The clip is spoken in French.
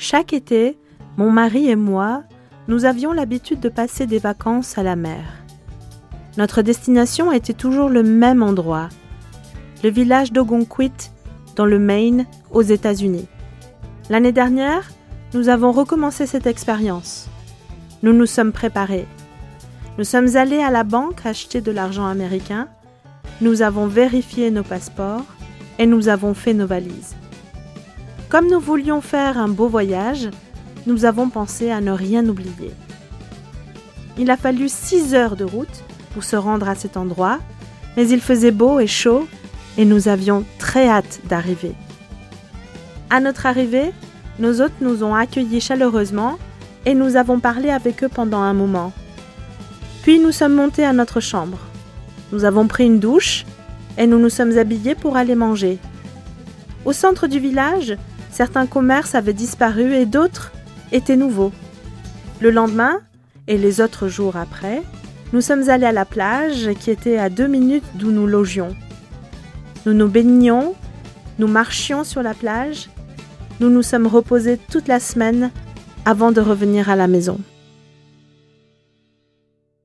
Chaque été, mon mari et moi, nous avions l'habitude de passer des vacances à la mer. Notre destination était toujours le même endroit, le village d'Ogonquit, dans le Maine, aux États-Unis. L'année dernière, nous avons recommencé cette expérience. Nous nous sommes préparés. Nous sommes allés à la banque acheter de l'argent américain, nous avons vérifié nos passeports et nous avons fait nos valises. Comme nous voulions faire un beau voyage, nous avons pensé à ne rien oublier. Il a fallu six heures de route pour se rendre à cet endroit, mais il faisait beau et chaud et nous avions très hâte d'arriver. À notre arrivée, nos hôtes nous ont accueillis chaleureusement et nous avons parlé avec eux pendant un moment. Puis nous sommes montés à notre chambre. Nous avons pris une douche et nous nous sommes habillés pour aller manger. Au centre du village, certains commerces avaient disparu et d'autres étaient nouveaux. Le lendemain, et les autres jours après, nous sommes allés à la plage qui était à deux minutes d'où nous logions. Nous nous baignions, nous marchions sur la plage, nous nous sommes reposés toute la semaine avant de revenir à la maison.